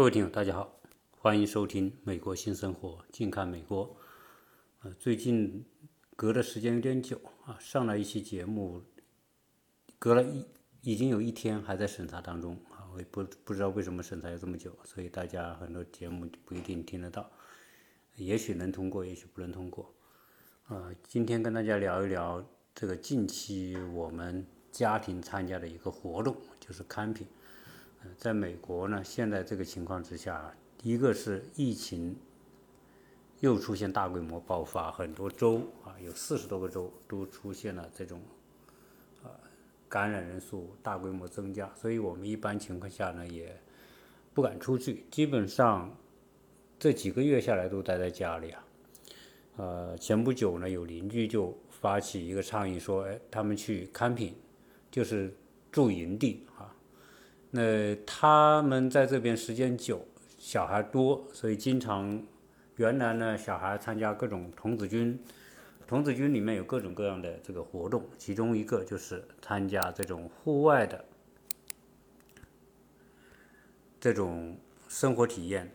各位听友，大家好，欢迎收听《美国新生活》，近看美国。呃，最近隔的时间有点久啊，上了一期节目，隔了一已经有一天还在审查当中啊，我也不不知道为什么审查要这么久，所以大家很多节目不一定听得到，也许能通过，也许不能通过。呃，今天跟大家聊一聊这个近期我们家庭参加的一个活动，就是 camping。在美国呢，现在这个情况之下，一个是疫情又出现大规模爆发，很多州啊，有四十多个州都出现了这种啊感染人数大规模增加，所以我们一般情况下呢也不敢出去，基本上这几个月下来都待在家里啊。呃，前不久呢，有邻居就发起一个倡议说，哎，他们去 camping，就是住营地。那他们在这边时间久，小孩多，所以经常原来呢，小孩参加各种童子军，童子军里面有各种各样的这个活动，其中一个就是参加这种户外的这种生活体验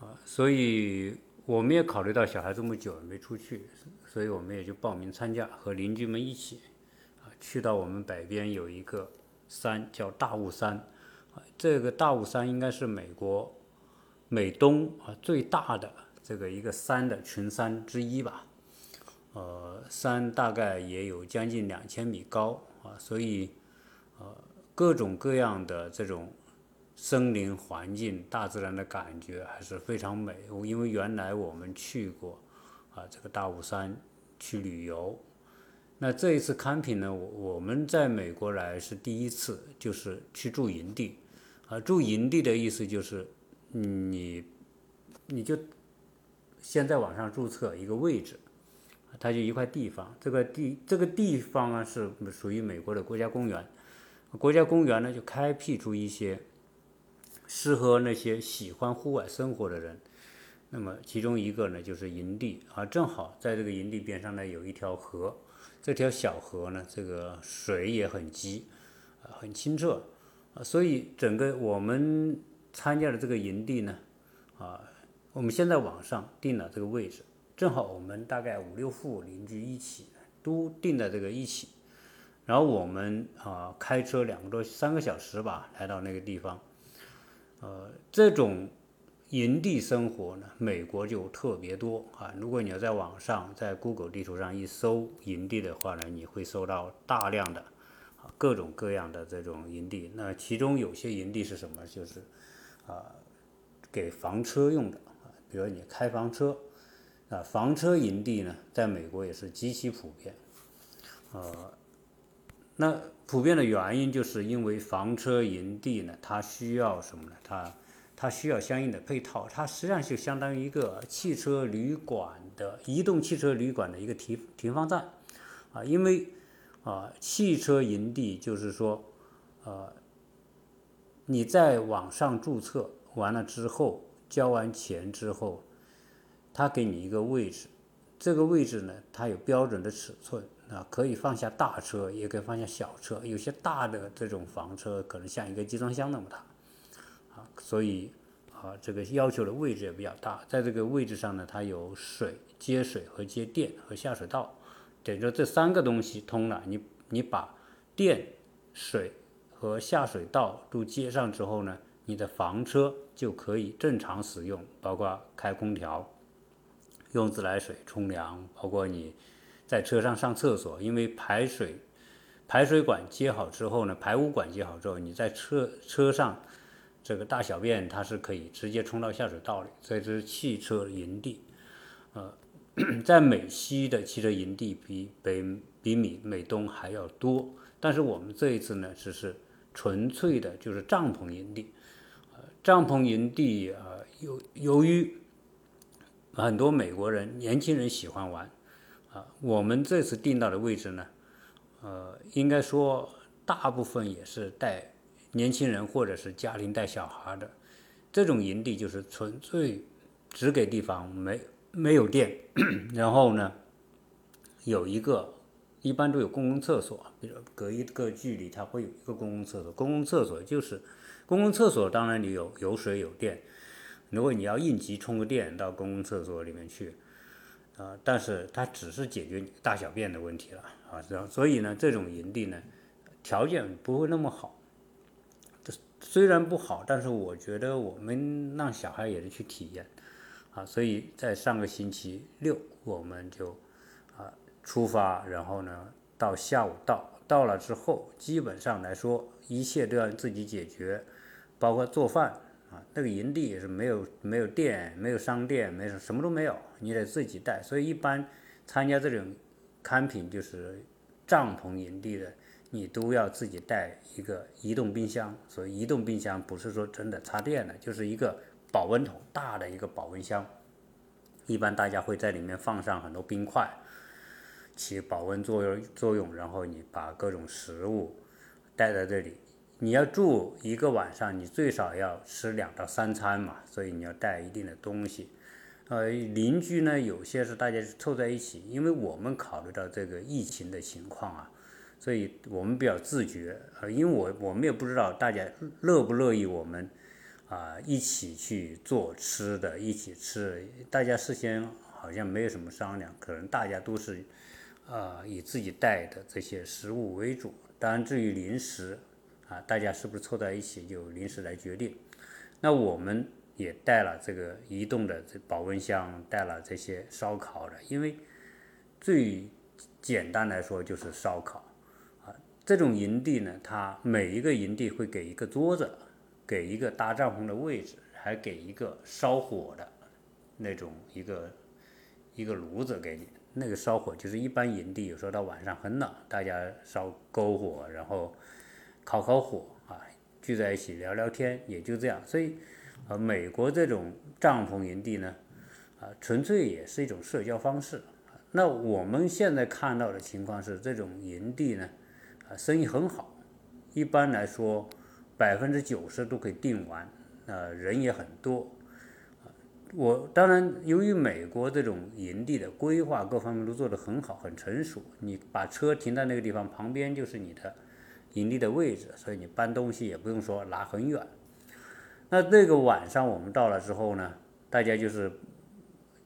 啊，所以我们也考虑到小孩这么久没出去，所以我们也就报名参加，和邻居们一起啊，去到我们北边有一个山叫大雾山。这个大雾山应该是美国美东啊最大的这个一个山的群山之一吧，呃，山大概也有将近两千米高啊，所以呃各种各样的这种森林环境、大自然的感觉还是非常美。因为原来我们去过啊这个大雾山去旅游，那这一次 camping 呢，我我们在美国来是第一次，就是去住营地。啊，住营地的意思就是，你，你就先在网上注册一个位置，它就一块地方。这个地这个地方啊是属于美国的国家公园，国家公园呢就开辟出一些适合那些喜欢户外生活的人。那么其中一个呢就是营地啊，正好在这个营地边上呢有一条河，这条小河呢这个水也很急，啊很清澈。啊，所以整个我们参加的这个营地呢，啊，我们先在网上定了这个位置，正好我们大概五六户邻居一起都定在这个一起，然后我们啊开车两个多三个小时吧，来到那个地方，呃，这种营地生活呢，美国就特别多啊。如果你要在网上在 Google 地图上一搜营地的话呢，你会搜到大量的。各种各样的这种营地，那其中有些营地是什么？就是啊，给房车用的，比如你开房车啊，房车营地呢，在美国也是极其普遍。呃，那普遍的原因就是因为房车营地呢，它需要什么呢？它它需要相应的配套，它实际上就相当于一个汽车旅馆的移动汽车旅馆的一个停停放站啊，因为。啊，汽车营地就是说，呃，你在网上注册完了之后，交完钱之后，他给你一个位置，这个位置呢，它有标准的尺寸啊，可以放下大车，也可以放下小车，有些大的这种房车可能像一个集装箱那么大，啊，所以啊，这个要求的位置也比较大，在这个位置上呢，它有水接水和接电和下水道。等于说这三个东西通了，你你把电、水和下水道都接上之后呢，你的房车就可以正常使用，包括开空调、用自来水冲凉，包括你在车上上厕所，因为排水排水管接好之后呢，排污管接好之后，你在车车上这个大小便它是可以直接冲到下水道里，所以这是汽车营地，呃。在美西的汽车营地比北比美美东还要多，但是我们这一次呢，只是纯粹的就是帐篷营地。呃，帐篷营地啊，由由于很多美国人年轻人喜欢玩啊，我们这次定到的位置呢，呃，应该说大部分也是带年轻人或者是家庭带小孩的这种营地，就是纯粹只给地方没。没有电，然后呢，有一个一般都有公共厕所，比如隔一个距离，它会有一个公共厕所。公共厕所就是公共厕所当然你有有水有电，如果你要应急充个电到公共厕所里面去，啊，但是它只是解决大小便的问题了啊，这样，所以呢，这种营地呢，条件不会那么好。虽然不好，但是我觉得我们让小孩也是去体验，啊，所以在上个星期六我们就啊出发，然后呢到下午到。到了之后，基本上来说，一切都要自己解决，包括做饭啊。那个营地也是没有没有电，没有商店，没什什么都没有，你得自己带。所以一般参加这种 camping 就是帐篷营地的，你都要自己带一个移动冰箱。所以移动冰箱不是说真的插电的，就是一个保温桶，大的一个保温箱。一般大家会在里面放上很多冰块。起保温作用作用，然后你把各种食物带在这里。你要住一个晚上，你最少要吃两到三餐嘛，所以你要带一定的东西。呃，邻居呢，有些是大家凑在一起，因为我们考虑到这个疫情的情况啊，所以我们比较自觉。呃，因为我我们也不知道大家乐不乐意我们啊一起去做吃的，一起吃。大家事先好像没有什么商量，可能大家都是。啊，以自己带的这些食物为主，当然至于零食，啊，大家是不是凑在一起就临时来决定。那我们也带了这个移动的这保温箱，带了这些烧烤的，因为最简单来说就是烧烤。啊，这种营地呢，它每一个营地会给一个桌子，给一个搭帐篷的位置，还给一个烧火的那种一个一个炉子给你。那个烧火就是一般营地，有时候到晚上很冷，大家烧篝火，然后烤烤火啊，聚在一起聊聊天，也就这样。所以，呃，美国这种帐篷营地呢，啊，纯粹也是一种社交方式。那我们现在看到的情况是，这种营地呢，啊，生意很好，一般来说百分之九十都可以订完，呃，人也很多。我当然，由于美国这种营地的规划各方面都做得很好、很成熟，你把车停在那个地方，旁边就是你的营地的位置，所以你搬东西也不用说拿很远。那这个晚上我们到了之后呢，大家就是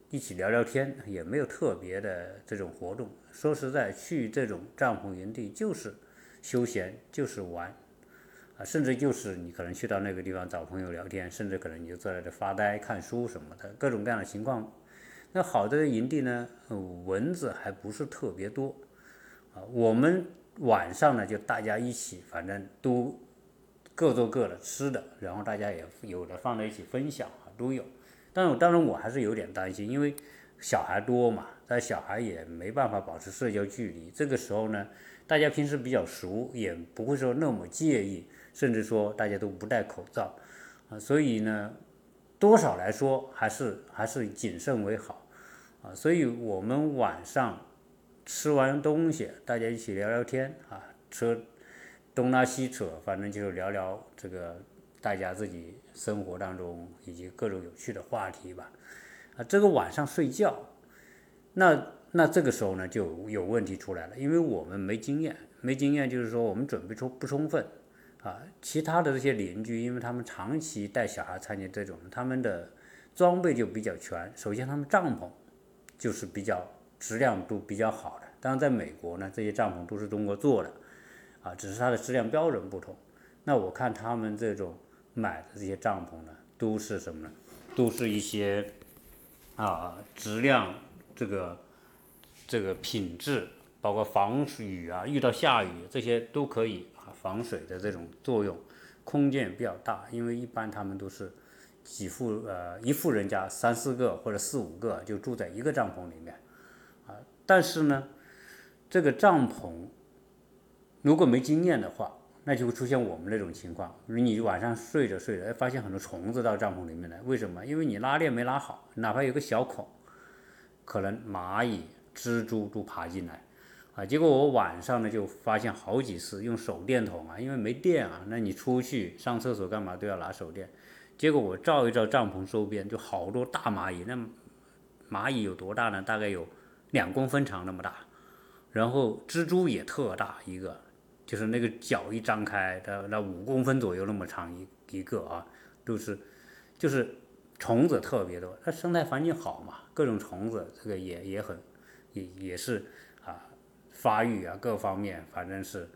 一起聊聊天，也没有特别的这种活动。说实在，去这种帐篷营地就是休闲，就是玩。啊，甚至就是你可能去到那个地方找朋友聊天，甚至可能你就坐在这发呆、看书什么的，各种各样的情况。那好的营地呢，蚊子还不是特别多。啊，我们晚上呢就大家一起，反正都各做各的吃的，然后大家也有的放在一起分享啊，都有。但是当然我还是有点担心，因为小孩多嘛，但小孩也没办法保持社交距离。这个时候呢，大家平时比较熟，也不会说那么介意。甚至说大家都不戴口罩，啊，所以呢，多少来说还是还是谨慎为好，啊，所以我们晚上吃完东西，大家一起聊聊天，啊，扯东拉西扯，反正就是聊聊这个大家自己生活当中以及各种有趣的话题吧，啊，这个晚上睡觉，那那这个时候呢就有问题出来了，因为我们没经验，没经验就是说我们准备充不充分。啊，其他的这些邻居，因为他们长期带小孩参加这种，他们的装备就比较全。首先，他们帐篷就是比较质量都比较好的。当然，在美国呢，这些帐篷都是中国做的，啊，只是它的质量标准不同。那我看他们这种买的这些帐篷呢，都是什么呢？都是一些啊，质量这个这个品质，包括防雨啊，遇到下雨这些都可以啊。防水的这种作用，空间也比较大，因为一般他们都是几户呃一户人家三四个或者四五个就住在一个帐篷里面啊。但是呢，这个帐篷如果没经验的话，那就会出现我们那种情况，你晚上睡着睡着，发现很多虫子到帐篷里面来，为什么？因为你拉链没拉好，哪怕有个小孔，可能蚂蚁、蜘蛛都爬进来。啊，结果我晚上呢就发现好几次用手电筒啊，因为没电啊，那你出去上厕所干嘛都要拿手电。结果我照一照帐篷周边，就好多大蚂蚁，那蚂蚁有多大呢？大概有两公分长那么大。然后蜘蛛也特大一个，就是那个脚一张开，它那五公分左右那么长一一个啊，都是就是虫子特别多，它生态环境好嘛，各种虫子这个也也很也也是啊发育啊各方面反正是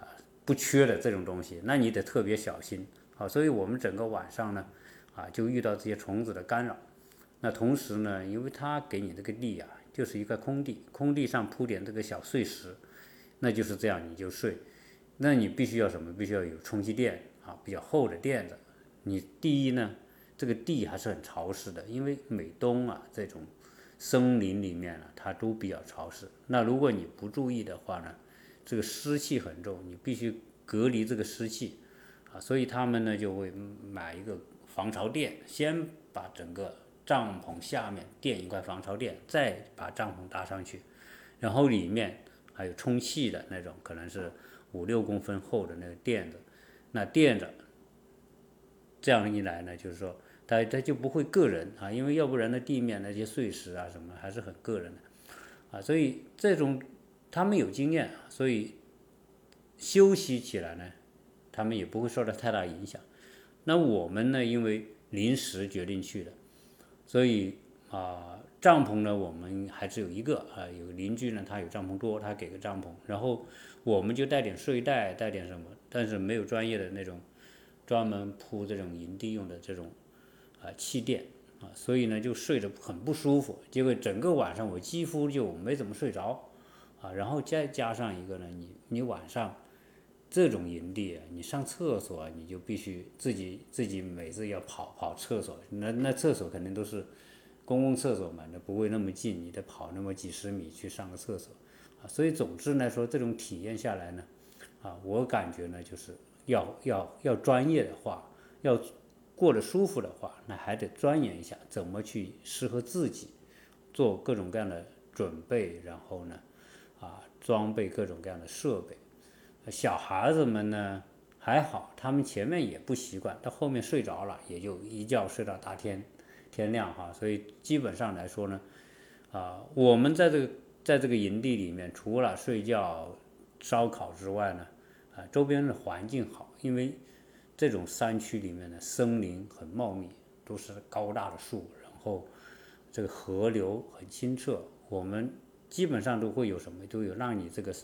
啊不缺的这种东西，那你得特别小心啊。所以我们整个晚上呢啊就遇到这些虫子的干扰，那同时呢，因为它给你这个地啊。就是一个空地，空地上铺点这个小碎石，那就是这样你就睡。那你必须要什么？必须要有充气垫啊，比较厚的垫子。你第一呢，这个地还是很潮湿的，因为美东啊这种森林里面呢，它都比较潮湿。那如果你不注意的话呢，这个湿气很重，你必须隔离这个湿气啊。所以他们呢就会买一个防潮垫，先把整个。帐篷下面垫一块防潮垫，再把帐篷搭上去，然后里面还有充气的那种，可能是五六公分厚的那个垫子，那垫着，这样一来呢，就是说它它就不会硌人啊，因为要不然的地面那些碎石啊什么还是很硌人的啊，所以这种他们有经验，所以休息起来呢，他们也不会受到太大影响。那我们呢，因为临时决定去的。所以啊，帐篷呢，我们还只有一个啊。有邻居呢，他有帐篷多，他给个帐篷，然后我们就带点睡袋，带点什么，但是没有专业的那种专门铺这种营地用的这种啊气垫啊，所以呢就睡得很不舒服。结果整个晚上我几乎就没怎么睡着啊。然后再加上一个呢，你你晚上。这种营地，你上厕所你就必须自己自己每次要跑跑厕所，那那厕所肯定都是公共厕所嘛，那不会那么近，你得跑那么几十米去上个厕所啊。所以总之来说，这种体验下来呢，啊，我感觉呢就是要要要专业的话，要过得舒服的话，那还得钻研一下怎么去适合自己，做各种各样的准备，然后呢，啊，装备各种各样的设备。小孩子们呢还好，他们前面也不习惯，到后面睡着了，也就一觉睡到大天天亮哈。所以基本上来说呢，啊，我们在这个在这个营地里面，除了睡觉、烧烤之外呢，啊，周边的环境好，因为这种山区里面的森林很茂密，都是高大的树，然后这个河流很清澈，我们基本上都会有什么，都有让你这个。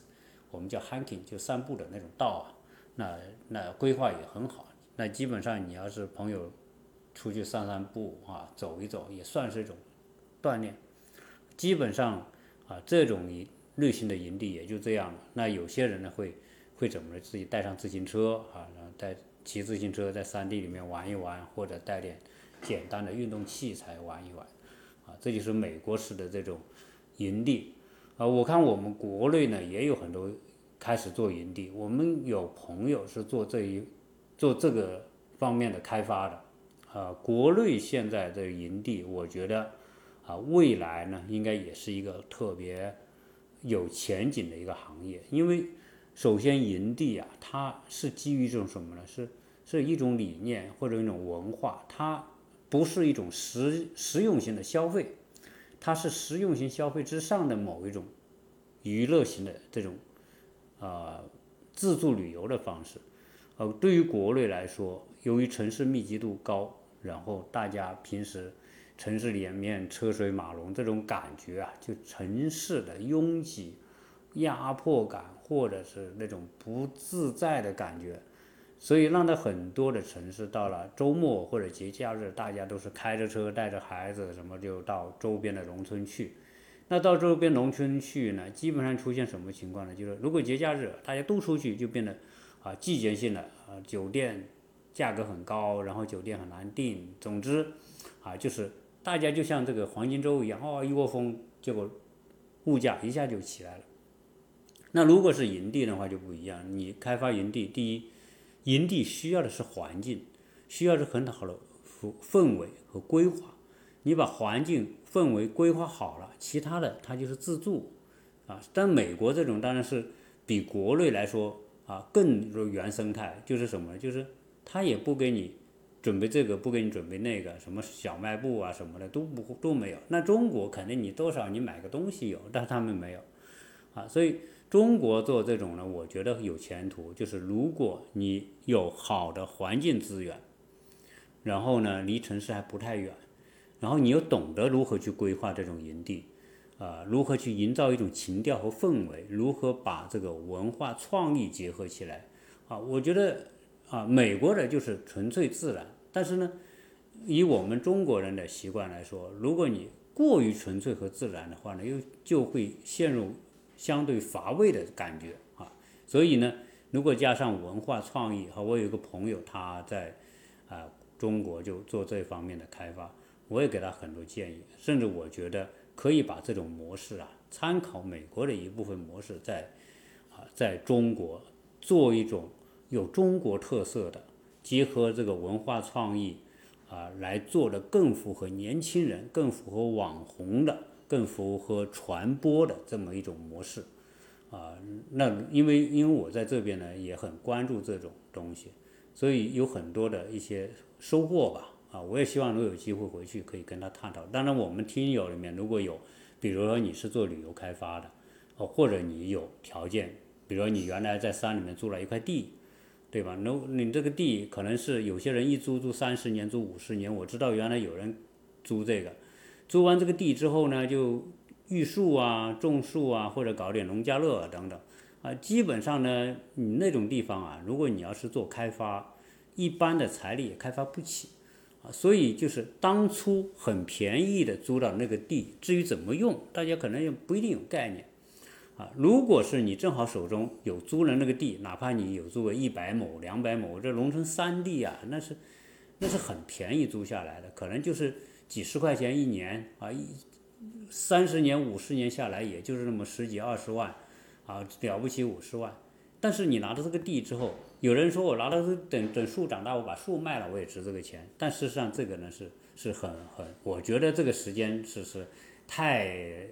我们叫 hiking，就散步的那种道啊，那那规划也很好。那基本上你要是朋友出去散散步啊，走一走，也算是一种锻炼。基本上啊，这种类型的营地也就这样了。那有些人呢会会怎么呢？自己带上自行车啊，然后带骑自行车在山地里面玩一玩，或者带点简单的运动器材玩一玩啊。这就是美国式的这种营地。啊，我看我们国内呢也有很多开始做营地，我们有朋友是做这一做这个方面的开发的。啊，国内现在的营地，我觉得啊，未来呢应该也是一个特别有前景的一个行业。因为首先营地啊，它是基于一种什么呢？是是一种理念或者一种文化，它不是一种实实用性的消费。它是实用型消费之上的某一种娱乐型的这种啊自助旅游的方式，呃，对于国内来说，由于城市密集度高，然后大家平时城市里面车水马龙这种感觉啊，就城市的拥挤、压迫感，或者是那种不自在的感觉。所以让到很多的城市，到了周末或者节假日，大家都是开着车带着孩子什么就到周边的农村去。那到周边农村去呢，基本上出现什么情况呢？就是如果节假日大家都出去，就变得啊季节性的啊酒店价格很高，然后酒店很难订。总之啊，就是大家就像这个黄金周一样，哦一窝蜂，结果物价一下就起来了。那如果是营地的话就不一样，你开发营地，第一。营地需要的是环境，需要是很好的氛氛围和规划。你把环境氛围规划好了，其他的它就是自助啊。但美国这种当然是比国内来说啊更原生态，就是什么？就是他也不给你准备这个，不给你准备那个，什么小卖部啊什么的都不都没有。那中国肯定你多少你买个东西有，但他们没有啊。所以中国做这种呢，我觉得有前途，就是如果你有好的环境资源，然后呢离城市还不太远，然后你又懂得如何去规划这种营地，啊，如何去营造一种情调和氛围，如何把这个文化创意结合起来，啊，我觉得啊，美国的就是纯粹自然，但是呢，以我们中国人的习惯来说，如果你过于纯粹和自然的话呢，又就会陷入。相对乏味的感觉啊，所以呢，如果加上文化创意，哈，我有一个朋友他在啊中国就做这方面的开发，我也给他很多建议，甚至我觉得可以把这种模式啊，参考美国的一部分模式，在啊在中国做一种有中国特色的，结合这个文化创意啊来做的更符合年轻人，更符合网红的。更符合传播的这么一种模式，啊，那因为因为我在这边呢也很关注这种东西，所以有很多的一些收获吧，啊，我也希望如果有机会回去可以跟他探讨。当然，我们听友里面如果有，比如说你是做旅游开发的，哦，或者你有条件，比如说你原来在山里面租了一块地，对吧？那你这个地可能是有些人一租租三十年，租五十年，我知道原来有人租这个。租完这个地之后呢，就育树啊、种树啊，或者搞点农家乐等等，啊，基本上呢，你那种地方啊，如果你要是做开发，一般的财力也开发不起，啊，所以就是当初很便宜的租到那个地，至于怎么用，大家可能也不一定有概念，啊，如果是你正好手中有租了那个地，哪怕你有租个一百亩、两百亩，这农村三地啊，那是那是很便宜租下来的，可能就是。几十块钱一年啊，一三十年、五十年下来，也就是那么十几二十万，啊，了不起五十万。但是你拿到这个地之后，有人说我拿到等等树长大，我把树卖了，我也值这个钱。但事实上，这个呢是是很很，我觉得这个时间是是太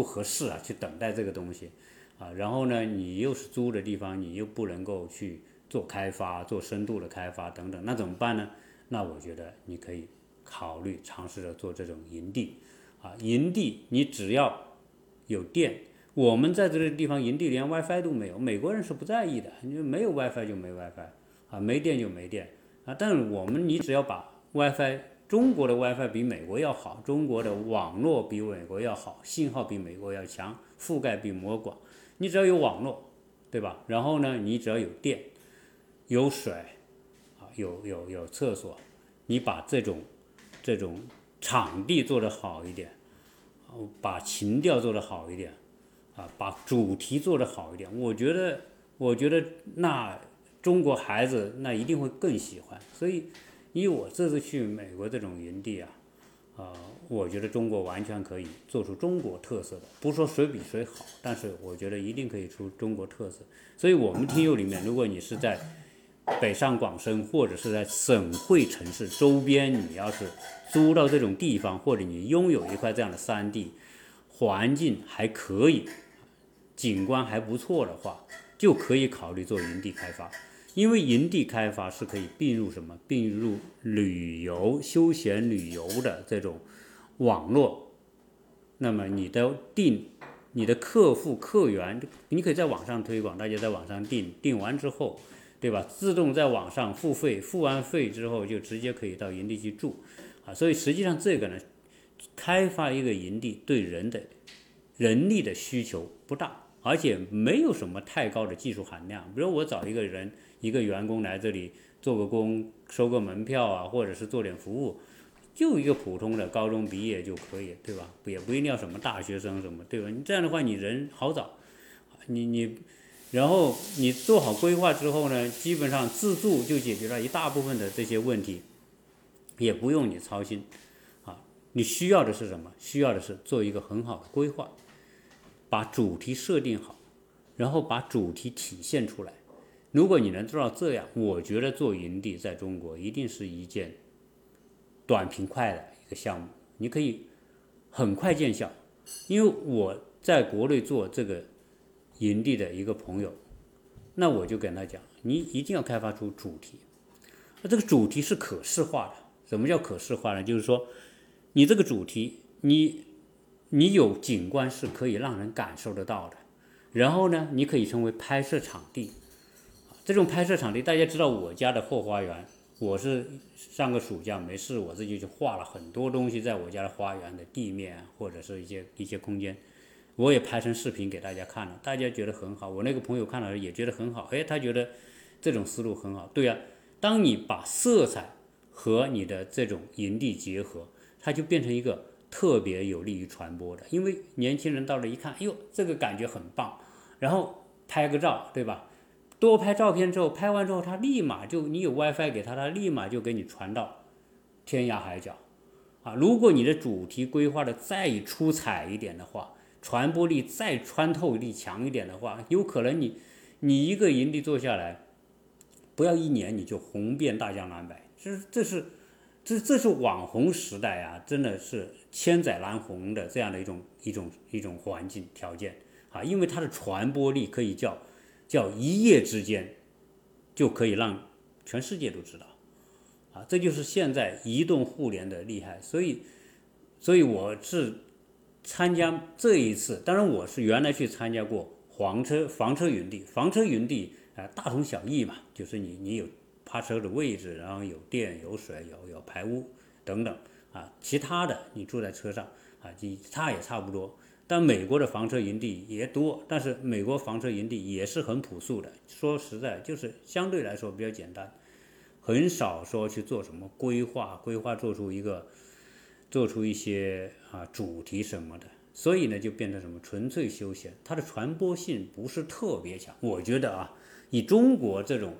不合适啊，去等待这个东西啊。然后呢，你又是租的地方，你又不能够去做开发、做深度的开发等等，那怎么办呢？那我觉得你可以。考虑尝试着做这种营地，啊，营地你只要有电，我们在这个地方营地连 WiFi 都没有，美国人是不在意的，你没有 WiFi 就没 WiFi，啊，没电就没电，啊，但是我们你只要把 WiFi，中国的 WiFi 比美国要好，中国的网络比美国要好，信号比美国要强，覆盖比美国广，你只要有网络，对吧？然后呢，你只要有电，有水，啊，有有有厕所，你把这种。这种场地做得好一点，把情调做得好一点，啊，把主题做得好一点，我觉得，我觉得那中国孩子那一定会更喜欢。所以，以我这次去美国这种营地啊，啊，我觉得中国完全可以做出中国特色的，不说谁比谁好，但是我觉得一定可以出中国特色。所以我们听友里面，如果你是在。北上广深或者是在省会城市周边，你要是租到这种地方，或者你拥有一块这样的山地，环境还可以，景观还不错的话，就可以考虑做营地开发。因为营地开发是可以并入什么？并入旅游、休闲旅游的这种网络。那么你的订、你的客户、客源，你可以在网上推广，大家在网上订，订完之后。对吧？自动在网上付费，付完费之后就直接可以到营地去住，啊，所以实际上这个呢，开发一个营地对人的人力的需求不大，而且没有什么太高的技术含量。比如我找一个人，一个员工来这里做个工，收个门票啊，或者是做点服务，就一个普通的高中毕业就可以，对吧？也不一定要什么大学生什么，对吧？你这样的话，你人好找，你你。然后你做好规划之后呢，基本上自助就解决了一大部分的这些问题，也不用你操心，啊，你需要的是什么？需要的是做一个很好的规划，把主题设定好，然后把主题体现出来。如果你能做到这样，我觉得做营地在中国一定是一件短平快的一个项目，你可以很快见效。因为我在国内做这个。营地的一个朋友，那我就跟他讲，你一定要开发出主题，那这个主题是可视化的。什么叫可视化呢？就是说，你这个主题，你你有景观是可以让人感受得到的，然后呢，你可以成为拍摄场地。这种拍摄场地，大家知道我家的后花园，我是上个暑假没事，我自己就画了很多东西在我家的花园的地面或者是一些一些空间，我也拍成视频给大家看了，大家觉得很好。我那个朋友看了也觉得很好，哎，他觉得这种思路很好。对呀，当你把色彩和你的这种营地结合，它就变成一个特别有利于传播的，因为年轻人到了一看，哟，这个感觉很棒，然后拍个照，对吧？多拍照片之后，拍完之后，他立马就你有 WiFi 给他，他立马就给你传到天涯海角啊！如果你的主题规划的再出彩一点的话，传播力再穿透力强一点的话，有可能你你一个营地做下来，不要一年你就红遍大江南北。这这是这这是网红时代啊，真的是千载难逢的这样的一种一种一种环境条件啊！因为它的传播力可以叫。叫一夜之间就可以让全世界都知道，啊，这就是现在移动互联的厉害。所以，所以我是参加这一次，当然我是原来去参加过房车房车营地，房车营地啊大同小异嘛，就是你你有趴车的位置，然后有电有水有有排污等等啊，其他的你住在车上啊，你差也差不多。但美国的房车营地也多，但是美国房车营地也是很朴素的。说实在，就是相对来说比较简单，很少说去做什么规划，规划做出一个，做出一些啊主题什么的。所以呢，就变成什么纯粹休闲，它的传播性不是特别强。我觉得啊，以中国这种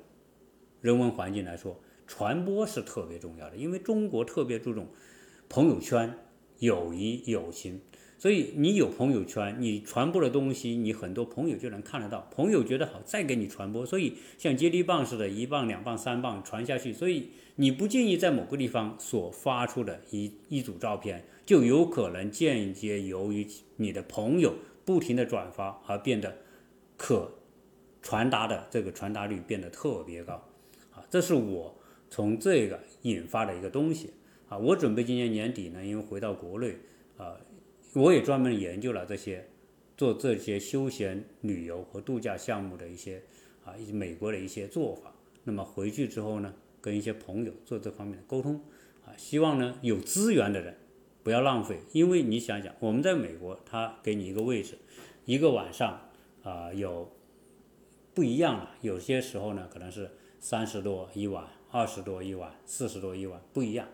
人文环境来说，传播是特别重要的，因为中国特别注重朋友圈、友谊、友情。所以你有朋友圈，你传播的东西，你很多朋友就能看得到，朋友觉得好，再给你传播。所以像接力棒似的，一棒、两棒、三棒传下去。所以你不建议在某个地方所发出的一一组照片，就有可能间接由于你的朋友不停的转发而变得可传达的这个传达率变得特别高。这是我从这个引发的一个东西。啊，我准备今年年底呢，因为回到国内，啊。我也专门研究了这些做这些休闲旅游和度假项目的一些啊，一些美国的一些做法。那么回去之后呢，跟一些朋友做这方面的沟通啊，希望呢有资源的人不要浪费，因为你想想，我们在美国，他给你一个位置，一个晚上啊有不一样了，有些时候呢可能是三十多一晚，二十多一晚，四十多一晚，不一样。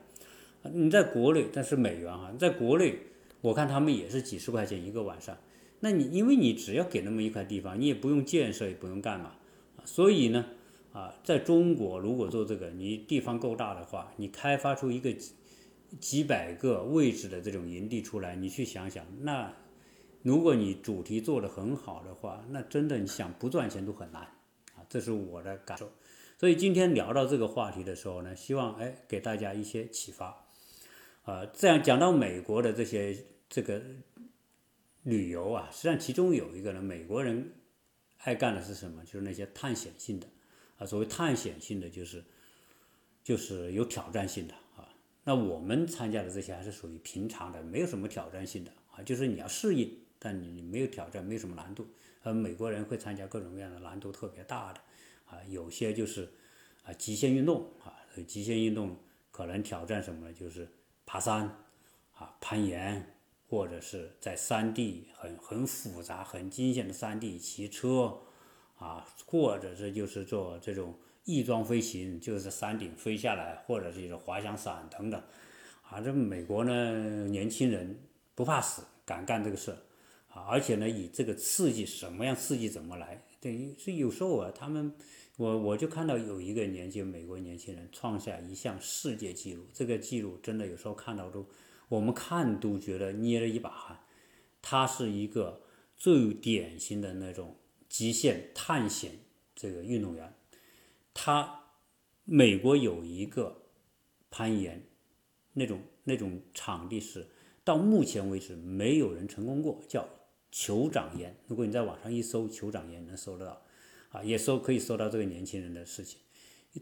你在国内，但是美元哈，在国内。我看他们也是几十块钱一个晚上，那你因为你只要给那么一块地方，你也不用建设，也不用干嘛，所以呢，啊，在中国如果做这个，你地方够大的话，你开发出一个几几百个位置的这种营地出来，你去想想，那如果你主题做得很好的话，那真的你想不赚钱都很难啊，这是我的感受。所以今天聊到这个话题的时候呢，希望哎给大家一些启发，啊，这样讲到美国的这些。这个旅游啊，实际上其中有一个呢，美国人爱干的是什么？就是那些探险性的啊。所谓探险性的，就是就是有挑战性的啊。那我们参加的这些还是属于平常的，没有什么挑战性的啊。就是你要适应，但你没有挑战，没有什么难度。而美国人会参加各种各样的难度特别大的啊，有些就是啊极限运动啊，极限运动可能挑战什么呢？就是爬山啊，攀岩。或者是在山地很很复杂、很惊险的山地骑车，啊，或者是就是做这种翼装飞行，就是山顶飞下来，或者是滑翔伞等等，啊，这美国呢，年轻人不怕死，敢干这个事，啊，而且呢，以这个刺激，什么样刺激怎么来，等于是有时候啊，他们，我我就看到有一个年轻美国年轻人创下一项世界纪录，这个记录真的有时候看到都。我们看都觉得捏了一把汗，他是一个最典型的那种极限探险这个运动员。他美国有一个攀岩那种那种场地是到目前为止没有人成功过，叫酋长岩。如果你在网上一搜酋长岩，能搜得到，啊，也搜可以搜到这个年轻人的事情。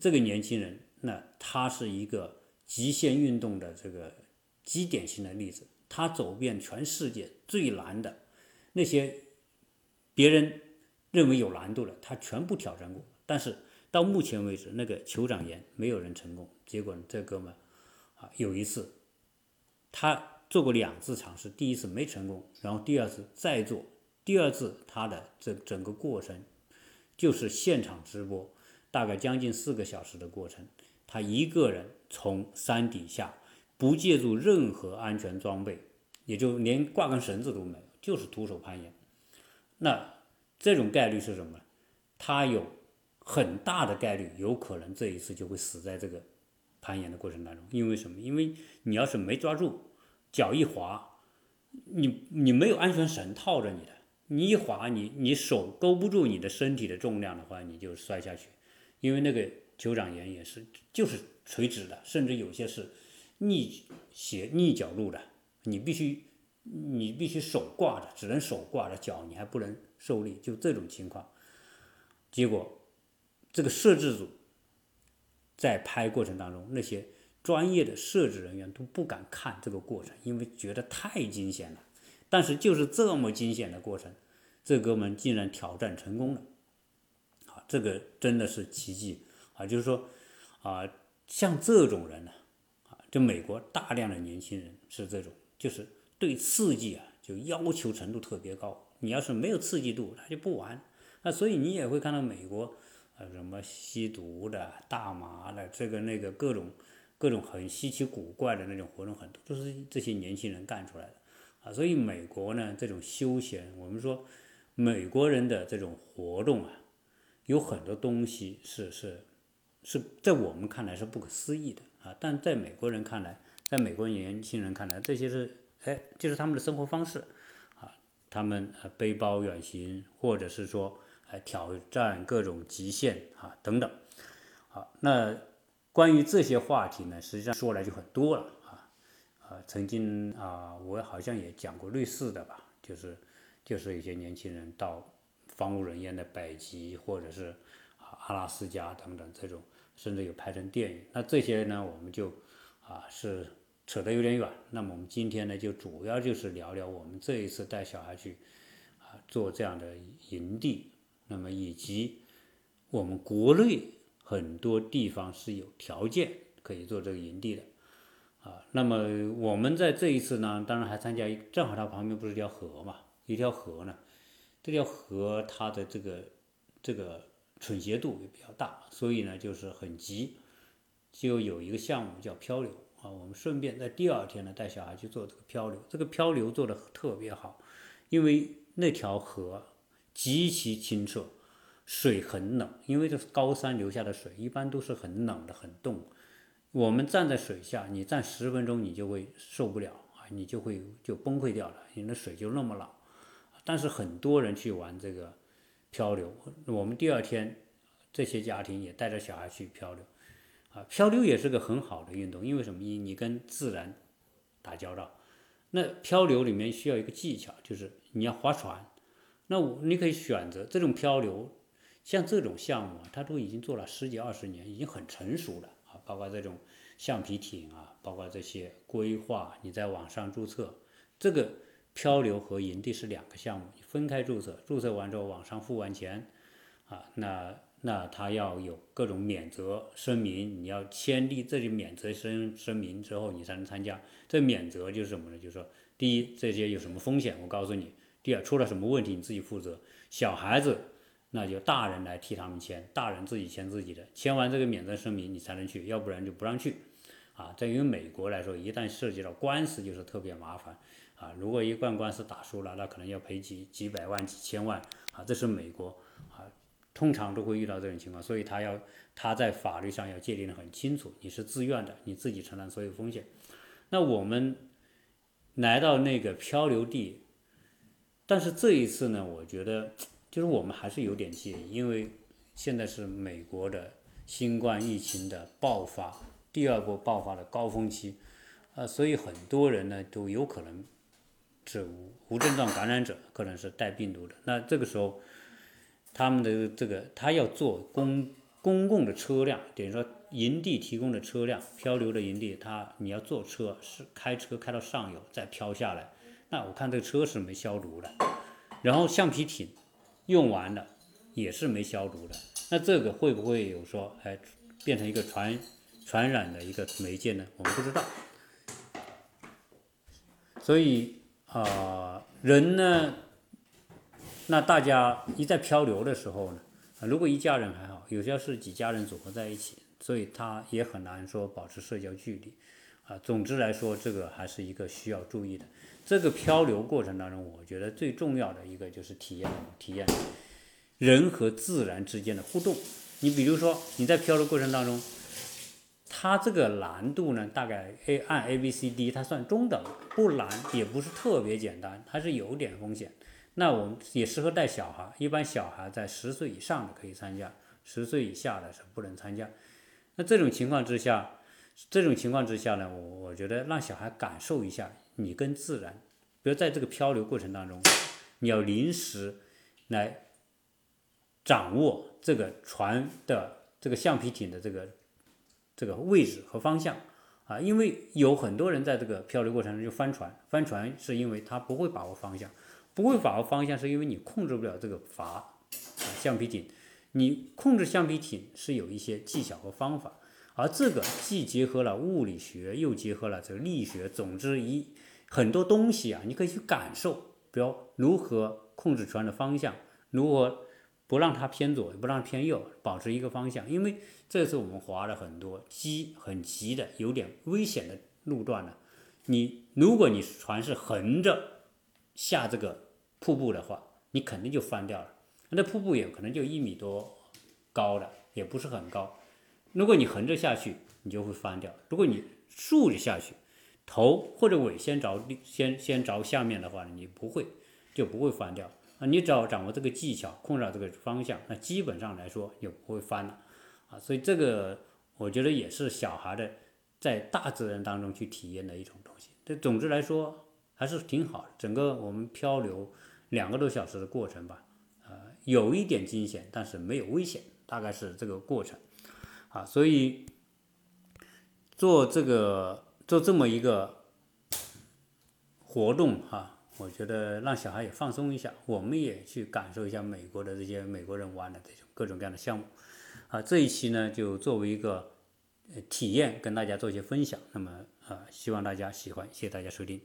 这个年轻人，那他是一个极限运动的这个。极典型的例子，他走遍全世界最难的那些别人认为有难度的，他全部挑战过。但是到目前为止，那个酋长岩没有人成功。结果这哥们啊，有一次他做过两次尝试，第一次没成功，然后第二次再做，第二次他的这整个过程就是现场直播，大概将近四个小时的过程，他一个人从山底下不借助任何安全装备，也就连挂根绳子都没有，就是徒手攀岩。那这种概率是什么？他有很大的概率，有可能这一次就会死在这个攀岩的过程当中。因为什么？因为你要是没抓住，脚一滑，你你没有安全绳套着你的，你一滑，你你手勾不住你的身体的重量的话，你就摔下去。因为那个酋长岩也是就是垂直的，甚至有些是逆斜逆角度的，你必须。你必须手挂着，只能手挂着脚，你还不能受力，就这种情况。结果，这个摄制组在拍过程当中，那些专业的设置人员都不敢看这个过程，因为觉得太惊险了。但是就是这么惊险的过程，这哥们竟然挑战成功了，啊，这个真的是奇迹啊！就是说，啊，像这种人呢，啊，就美国大量的年轻人是这种，就是。对刺激啊，就要求程度特别高。你要是没有刺激度，他就不玩。那所以你也会看到美国，啊，什么吸毒的、大麻的，这个那个各种各种很稀奇古怪的那种活动，很多都是这些年轻人干出来的。啊，所以美国呢，这种休闲，我们说美国人的这种活动啊，有很多东西是是是在我们看来是不可思议的啊，但在美国人看来，在美国年轻人看来，这些是。哎，就是他们的生活方式，啊，他们背包远行，或者是说挑战各种极限啊等等，好，那关于这些话题呢，实际上说来就很多了啊，啊，曾经啊，我好像也讲过类似的吧，就是就是一些年轻人到荒无人烟的北极，或者是啊阿拉斯加等等这种，甚至有拍成电影，那这些呢，我们就啊是。扯得有点远，那么我们今天呢，就主要就是聊聊我们这一次带小孩去啊做这样的营地，那么以及我们国内很多地方是有条件可以做这个营地的啊。那么我们在这一次呢，当然还参加，正好它旁边不是一条河嘛，一条河呢，这条河它的这个这个倾斜度也比较大，所以呢就是很急，就有一个项目叫漂流。啊，我们顺便在第二天呢带小孩去做这个漂流，这个漂流做的特别好，因为那条河极其清澈，水很冷，因为这是高山流下的水，一般都是很冷的，很冻。我们站在水下，你站十分钟你就会受不了啊，你就会就崩溃掉了，你的水就那么冷。但是很多人去玩这个漂流，我们第二天这些家庭也带着小孩去漂流。啊，漂流也是个很好的运动，因为什么？你你跟自然打交道。那漂流里面需要一个技巧，就是你要划船。那我你可以选择这种漂流，像这种项目啊，它都已经做了十几二十年，已经很成熟了啊。包括这种橡皮艇啊，包括这些规划，你在网上注册。这个漂流和营地是两个项目，分开注册。注册完之后，网上付完钱啊，那。那他要有各种免责声明，你要签订这些免责声声明之后，你才能参加。这免责就是什么呢？就是说，第一，这些有什么风险，我告诉你；第二，出了什么问题，你自己负责。小孩子，那就大人来替他们签，大人自己签自己的。签完这个免责声明，你才能去，要不然就不让去。啊，在于美国来说，一旦涉及到官司，就是特别麻烦。啊，如果一贯官司打输了，那可能要赔几几百万、几千万。啊，这是美国。啊通常都会遇到这种情况，所以他要他在法律上要界定的很清楚，你是自愿的，你自己承担所有风险。那我们来到那个漂流地，但是这一次呢，我觉得就是我们还是有点介意，因为现在是美国的新冠疫情的爆发，第二波爆发的高峰期，呃，所以很多人呢都有可能是无无症状感染者，可能是带病毒的。那这个时候。他们的这个，他要做公公共的车辆，等于说营地提供的车辆，漂流的营地，他你要坐车是开车开到上游再漂下来，那我看这个车是没消毒的，然后橡皮艇用完了，也是没消毒的。那这个会不会有说，哎，变成一个传传染的一个媒介呢？我们不知道。所以啊，人呢，那大家一在漂流的时候呢，如果一家人还好，有些是几家人组合在一起，所以他也很难说保持社交距离。啊，总之来说，这个还是一个需要注意的。这个漂流过程当中，我觉得最重要的一个就是体验体验人和自然之间的互动。你比如说你在漂流过程当中，它这个难度呢，大概 A 按 A B C D 它算中等，不难也不是特别简单，它是有点风险。那我们也适合带小孩，一般小孩在十岁以上的可以参加，十岁以下的是不能参加。那这种情况之下。这种情况之下呢，我我觉得让小孩感受一下你跟自然，比如在这个漂流过程当中，你要临时来掌握这个船的这个橡皮艇的这个这个位置和方向啊，因为有很多人在这个漂流过程中就翻船，翻船是因为他不会把握方向，不会把握方向是因为你控制不了这个筏啊橡皮艇，你控制橡皮艇是有一些技巧和方法。而这个既结合了物理学，又结合了这个力学，总之一很多东西啊，你可以去感受，比如如何控制船的方向，如何不让它偏左，不让偏右，保持一个方向。因为这次我们划了很多急、很急的、有点危险的路段呢。你如果你船是横着下这个瀑布的话，你肯定就翻掉了。那瀑布也可能就一米多高的，也不是很高。如果你横着下去，你就会翻掉；如果你竖着下去，头或者尾先着先先着下面的话，你不会就不会翻掉啊。你只要掌握这个技巧，控制好这个方向，那基本上来说就不会翻了啊。所以这个我觉得也是小孩的在大自然当中去体验的一种东西。这总之来说还是挺好。整个我们漂流两个多小时的过程吧，呃，有一点惊险，但是没有危险，大概是这个过程。啊，所以做这个做这么一个活动哈，我觉得让小孩也放松一下，我们也去感受一下美国的这些美国人玩的这种各种各样的项目。啊，这一期呢就作为一个体验跟大家做一些分享，那么啊，希望大家喜欢，谢谢大家收听。